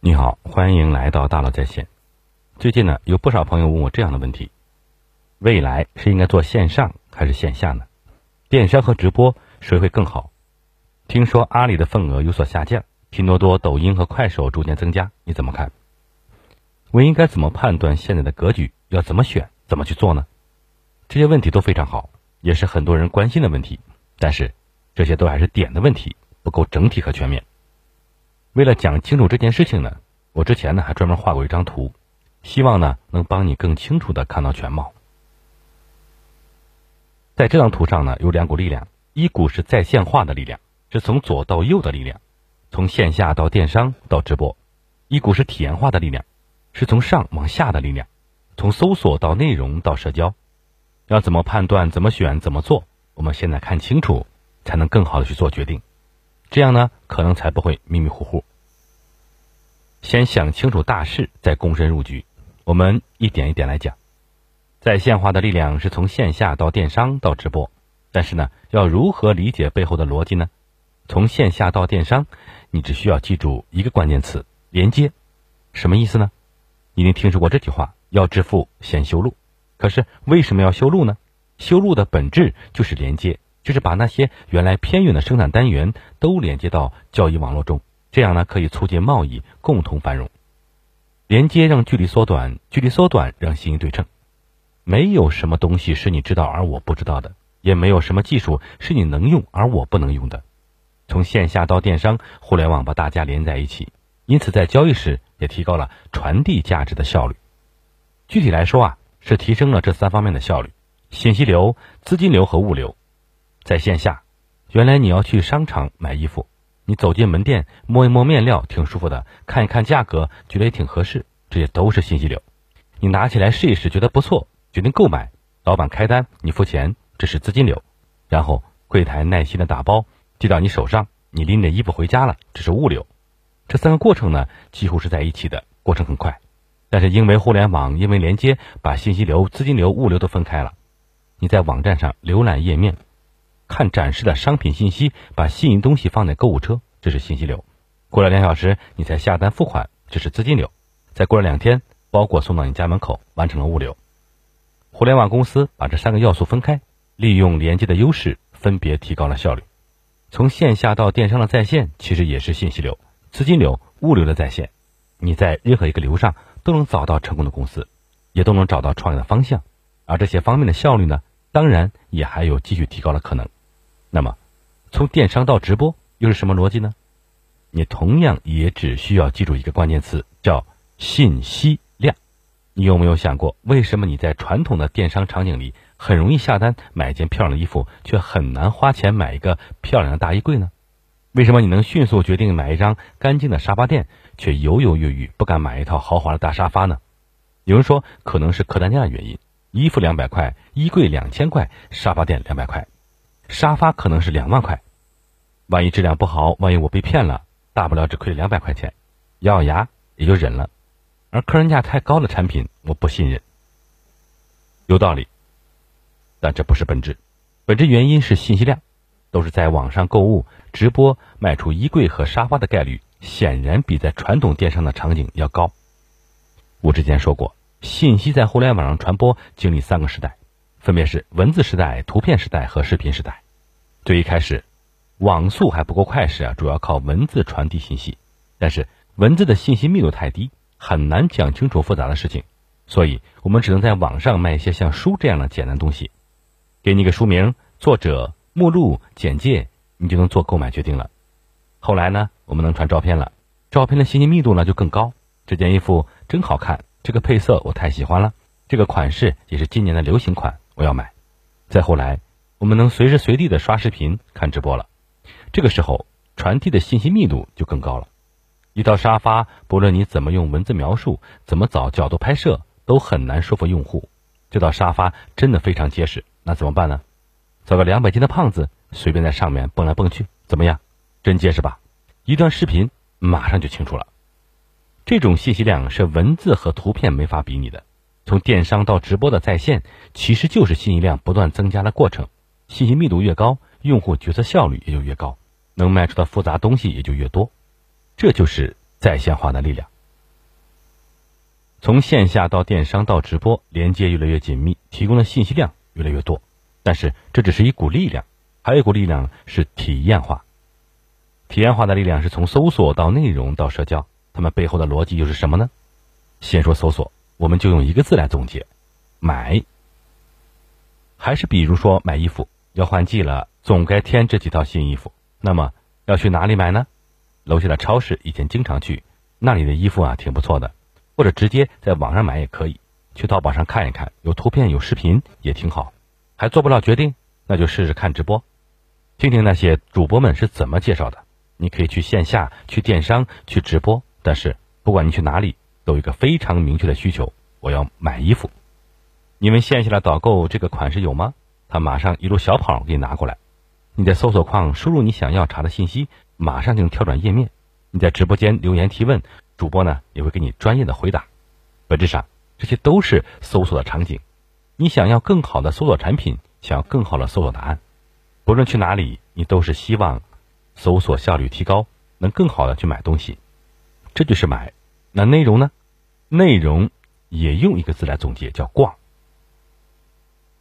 你好，欢迎来到大佬在线。最近呢，有不少朋友问我这样的问题：未来是应该做线上还是线下呢？电商和直播谁会更好？听说阿里的份额有所下降，拼多多、抖音和快手逐渐增加，你怎么看？我应该怎么判断现在的格局？要怎么选？怎么去做呢？这些问题都非常好，也是很多人关心的问题。但是这些都还是点的问题，不够整体和全面。为了讲清楚这件事情呢，我之前呢还专门画过一张图，希望呢能帮你更清楚的看到全貌。在这张图上呢有两股力量，一股是在线化的力量，是从左到右的力量，从线下到电商到直播；一股是体验化的力量，是从上往下的力量，从搜索到内容到社交。要怎么判断？怎么选？怎么做？我们现在看清楚，才能更好的去做决定。这样呢，可能才不会迷迷糊糊。先想清楚大势，再躬身入局。我们一点一点来讲。在线化的力量是从线下到电商到直播，但是呢，要如何理解背后的逻辑呢？从线下到电商，你只需要记住一个关键词：连接。什么意思呢？一定听说过这句话：要致富先修路。可是为什么要修路呢？修路的本质就是连接。就是把那些原来偏远的生产单元都连接到交易网络中，这样呢可以促进贸易共同繁荣。连接让距离缩短，距离缩短让信息对称。没有什么东西是你知道而我不知道的，也没有什么技术是你能用而我不能用的。从线下到电商，互联网把大家连在一起，因此在交易时也提高了传递价值的效率。具体来说啊，是提升了这三方面的效率：信息流、资金流和物流。在线下，原来你要去商场买衣服，你走进门店摸一摸面料挺舒服的，看一看价格觉得也挺合适，这些都是信息流。你拿起来试一试，觉得不错，决定购买，老板开单，你付钱，这是资金流。然后柜台耐心的打包寄到你手上，你拎着衣服回家了，这是物流。这三个过程呢几乎是在一起的，过程很快，但是因为互联网，因为连接，把信息流、资金流、物流都分开了。你在网站上浏览页面。看展示的商品信息，把吸引东西放在购物车，这是信息流。过了两小时，你才下单付款，这是资金流。再过了两天，包裹送到你家门口，完成了物流。互联网公司把这三个要素分开，利用连接的优势，分别提高了效率。从线下到电商的在线，其实也是信息流、资金流、物流的在线。你在任何一个流上都能找到成功的公司，也都能找到创业的方向。而这些方面的效率呢，当然也还有继续提高的可能。那么，从电商到直播又是什么逻辑呢？你同样也只需要记住一个关键词，叫信息量。你有没有想过，为什么你在传统的电商场景里很容易下单买一件漂亮的衣服，却很难花钱买一个漂亮的大衣柜呢？为什么你能迅速决定买一张干净的沙发垫，却犹犹豫豫不敢买一套豪华的大沙发呢？有人说，可能是客单价的原因，衣服两百块，衣柜两千块，沙发垫两百块。沙发可能是两万块，万一质量不好，万一我被骗了，大不了只亏两百块钱，咬咬牙也就忍了。而客单价太高的产品，我不信任。有道理，但这不是本质，本质原因是信息量，都是在网上购物、直播卖出衣柜和沙发的概率，显然比在传统电商的场景要高。我之前说过，信息在互联网上传播经历三个时代。分别是文字时代、图片时代和视频时代。最一开始，网速还不够快时啊，主要靠文字传递信息。但是文字的信息密度太低，很难讲清楚复杂的事情，所以我们只能在网上卖一些像书这样的简单东西，给你个书名、作者、目录、简介，你就能做购买决定了。后来呢，我们能传照片了，照片的信息密度呢就更高。这件衣服真好看，这个配色我太喜欢了，这个款式也是今年的流行款。我要买。再后来，我们能随时随地的刷视频、看直播了。这个时候，传递的信息密度就更高了。一套沙发，不论你怎么用文字描述，怎么找角度拍摄，都很难说服用户。这套沙发真的非常结实，那怎么办呢？找个两百斤的胖子，随便在上面蹦来蹦去，怎么样？真结实吧？一段视频马上就清楚了。这种信息量是文字和图片没法比拟的。从电商到直播的在线，其实就是信息量不断增加的过程。信息密度越高，用户决策效率也就越高，能卖出的复杂东西也就越多。这就是在线化的力量。从线下到电商到直播，连接越来越紧密，提供的信息量越来越多。但是这只是一股力量，还有一股力量是体验化。体验化的力量是从搜索到内容到社交，它们背后的逻辑又是什么呢？先说搜索，我们就用一个字来总结：买。还是比如说买衣服，要换季了，总该添这几套新衣服。那么要去哪里买呢？楼下的超市以前经常去，那里的衣服啊挺不错的。或者直接在网上买也可以，去淘宝上看一看，有图片有视频也挺好。还做不了决定，那就试试看直播，听听那些主播们是怎么介绍的。你可以去线下、去电商、去直播，但是不管你去哪里，有一个非常明确的需求：我要买衣服。你们线下的导购这个款式有吗？他马上一路小跑给你拿过来。你在搜索框输入你想要查的信息，马上就能跳转页面。你在直播间留言提问，主播呢也会给你专业的回答。本质上，这些都是搜索的场景。你想要更好的搜索产品，想要更好的搜索答案，不论去哪里，你都是希望。搜索效率提高，能更好的去买东西，这就是买。那内容呢？内容也用一个字来总结，叫逛。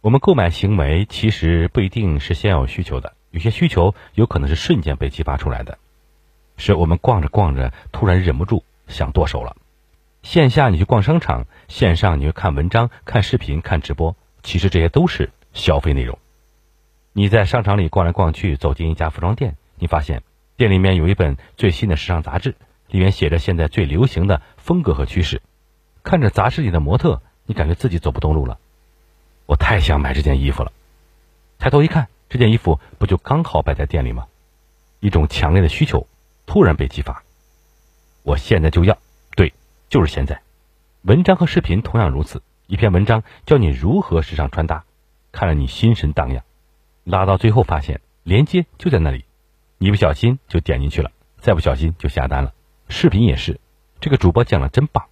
我们购买行为其实不一定是先有需求的，有些需求有可能是瞬间被激发出来的，是我们逛着逛着突然忍不住想剁手了。线下你去逛商场，线上你去看文章、看视频、看直播，其实这些都是消费内容。你在商场里逛来逛去，走进一家服装店。你发现店里面有一本最新的时尚杂志，里面写着现在最流行的风格和趋势。看着杂志里的模特，你感觉自己走不动路了。我太想买这件衣服了。抬头一看，这件衣服不就刚好摆在店里吗？一种强烈的需求突然被激发。我现在就要，对，就是现在。文章和视频同样如此。一篇文章教你如何时尚穿搭，看了你心神荡漾。拉到最后发现连接就在那里。一不小心就点进去了，再不小心就下单了。视频也是，这个主播讲的真棒，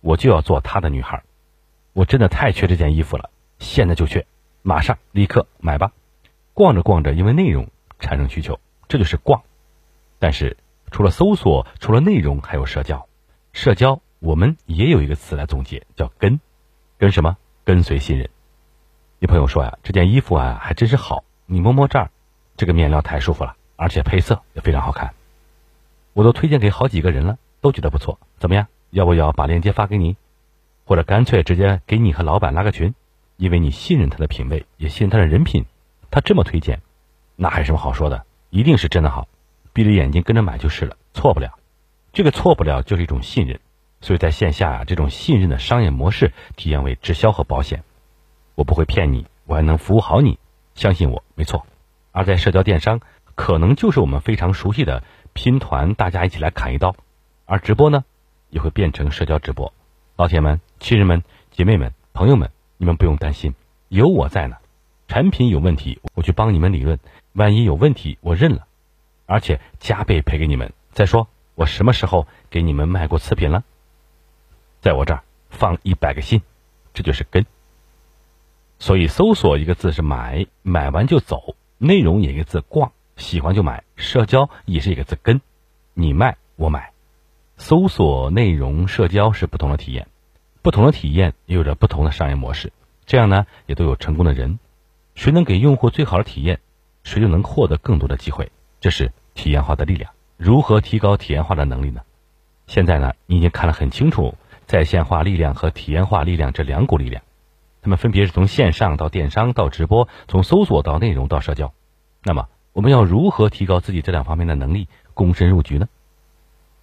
我就要做他的女孩。我真的太缺这件衣服了，现在就缺，马上立刻买吧。逛着逛着，因为内容产生需求，这就是逛。但是除了搜索，除了内容，还有社交。社交我们也有一个词来总结，叫跟。跟什么？跟随信任。有朋友说呀，这件衣服啊还真是好，你摸摸这儿，这个面料太舒服了。而且配色也非常好看，我都推荐给好几个人了，都觉得不错。怎么样？要不要把链接发给你，或者干脆直接给你和老板拉个群？因为你信任他的品味，也信任他的人品，他这么推荐，那还有什么好说的？一定是真的好，闭着眼睛跟着买就是了，错不了。这个错不了就是一种信任，所以在线下啊，这种信任的商业模式体验为直销和保险。我不会骗你，我还能服务好你，相信我，没错。而在社交电商。可能就是我们非常熟悉的拼团，大家一起来砍一刀，而直播呢，也会变成社交直播。老铁们、亲人们、姐妹们、朋友们，你们不用担心，有我在呢。产品有问题，我去帮你们理论；万一有问题，我认了，而且加倍赔给你们。再说，我什么时候给你们卖过次品了？在我这儿放一百个心，这就是根。所以，搜索一个字是买，买完就走；内容也一个字逛。喜欢就买，社交也是一个字根，你卖我买，搜索内容社交是不同的体验，不同的体验也有着不同的商业模式，这样呢也都有成功的人，谁能给用户最好的体验，谁就能获得更多的机会，这是体验化的力量。如何提高体验化的能力呢？现在呢你已经看得很清楚，在线化力量和体验化力量这两股力量，它们分别是从线上到电商到直播，从搜索到内容到社交，那么。我们要如何提高自己这两方面的能力，躬身入局呢？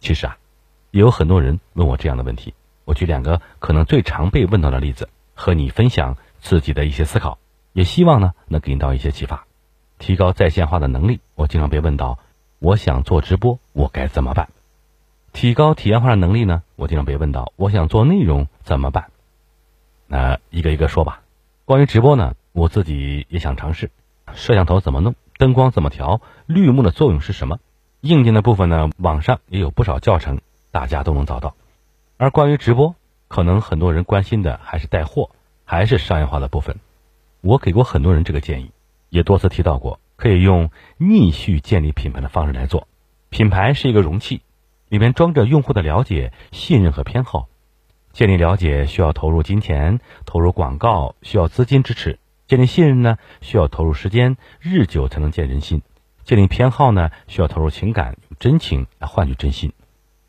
其实啊，也有很多人问我这样的问题。我举两个可能最常被问到的例子，和你分享自己的一些思考，也希望呢能给你到一些启发，提高在线化的能力。我经常被问到，我想做直播，我该怎么办？提高体验化的能力呢？我经常被问到，我想做内容怎么办？那一个一个说吧。关于直播呢，我自己也想尝试，摄像头怎么弄？灯光怎么调？绿幕的作用是什么？硬件的部分呢？网上也有不少教程，大家都能找到。而关于直播，可能很多人关心的还是带货，还是商业化的部分。我给过很多人这个建议，也多次提到过，可以用逆序建立品牌的方式来做。品牌是一个容器，里面装着用户的了解、信任和偏好。建立了解需要投入金钱，投入广告需要资金支持；建立信任呢，需要投入时间，日久才能见人心；建立偏好呢，需要投入情感，用真情来换取真心。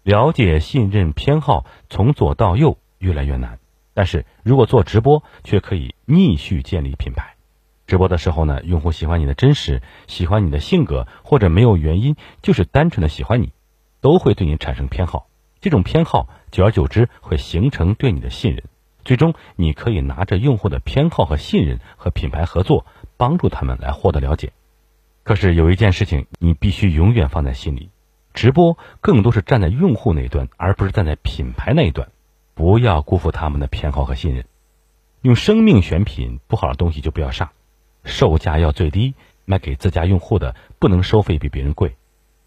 了解、信任、偏好，从左到右越来越难。但是如果做直播，却可以逆序建立品牌。直播的时候呢，用户喜欢你的真实，喜欢你的性格，或者没有原因，就是单纯的喜欢你，都会对你产生偏好。这种偏好，久而久之会形成对你的信任。最终，你可以拿着用户的偏好和信任和品牌合作，帮助他们来获得了解。可是有一件事情，你必须永远放在心里：直播更多是站在用户那一端，而不是站在品牌那一端。不要辜负他们的偏好和信任。用生命选品，不好的东西就不要上。售价要最低，卖给自家用户的不能收费比别人贵，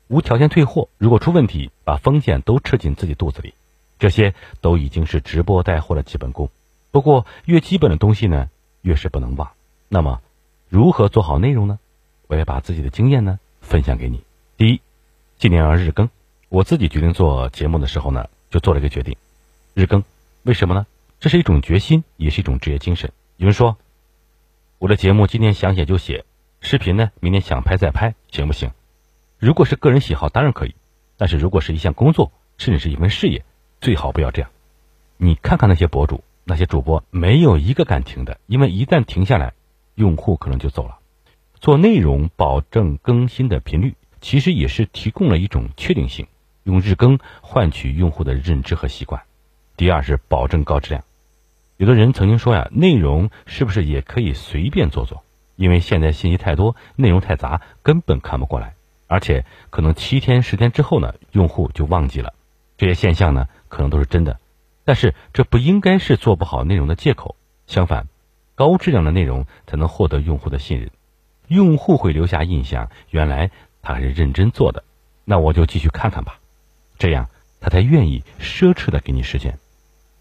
无条件退货。如果出问题，把风险都吃进自己肚子里，这些都已经是直播带货的基本功。不过，越基本的东西呢，越是不能忘。那么，如何做好内容呢？我也把自己的经验呢分享给你。第一，今年要日更。我自己决定做节目的时候呢，就做了一个决定，日更。为什么呢？这是一种决心，也是一种职业精神。有人说。我的节目今天想写就写，视频呢明天想拍再拍，行不行？如果是个人喜好，当然可以；但是如果是一项工作，甚至是一份事业，最好不要这样。你看看那些博主、那些主播，没有一个敢停的，因为一旦停下来，用户可能就走了。做内容保证更新的频率，其实也是提供了一种确定性，用日更换取用户的认知和习惯。第二是保证高质量。有的人曾经说呀，内容是不是也可以随便做做？因为现在信息太多，内容太杂，根本看不过来，而且可能七天十天之后呢，用户就忘记了。这些现象呢，可能都是真的，但是这不应该是做不好内容的借口。相反，高质量的内容才能获得用户的信任，用户会留下印象，原来他还是认真做的，那我就继续看看吧，这样他才愿意奢侈的给你时间。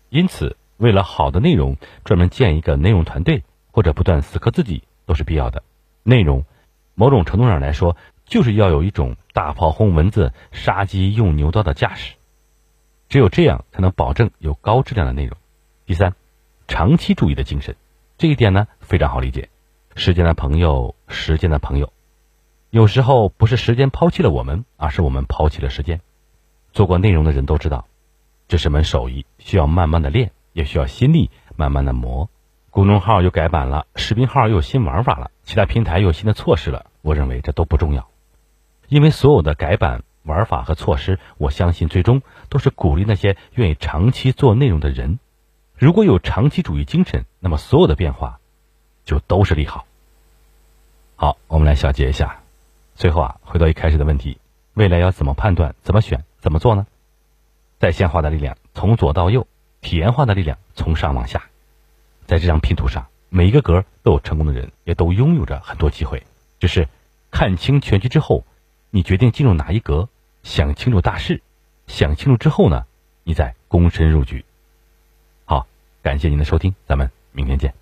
因此。为了好的内容，专门建一个内容团队，或者不断死磕自己，都是必要的。内容，某种程度上来说，就是要有一种大炮轰蚊子、杀鸡用牛刀的架势。只有这样，才能保证有高质量的内容。第三，长期主义的精神，这一点呢非常好理解。时间的朋友，时间的朋友，有时候不是时间抛弃了我们，而是我们抛弃了时间。做过内容的人都知道，这是门手艺，需要慢慢的练。也需要心力慢慢的磨，公众号又改版了，视频号又有新玩法了，其他平台又有新的措施了。我认为这都不重要，因为所有的改版玩法和措施，我相信最终都是鼓励那些愿意长期做内容的人。如果有长期主义精神，那么所有的变化就都是利好。好，我们来小结一下。最后啊，回到一开始的问题，未来要怎么判断、怎么选、怎么做呢？在线化的力量，从左到右。体验化的力量从上往下，在这张拼图上，每一个格都有成功的人，也都拥有着很多机会。只是看清全局之后，你决定进入哪一格？想清楚大事，想清楚之后呢，你再躬身入局。好，感谢您的收听，咱们明天见。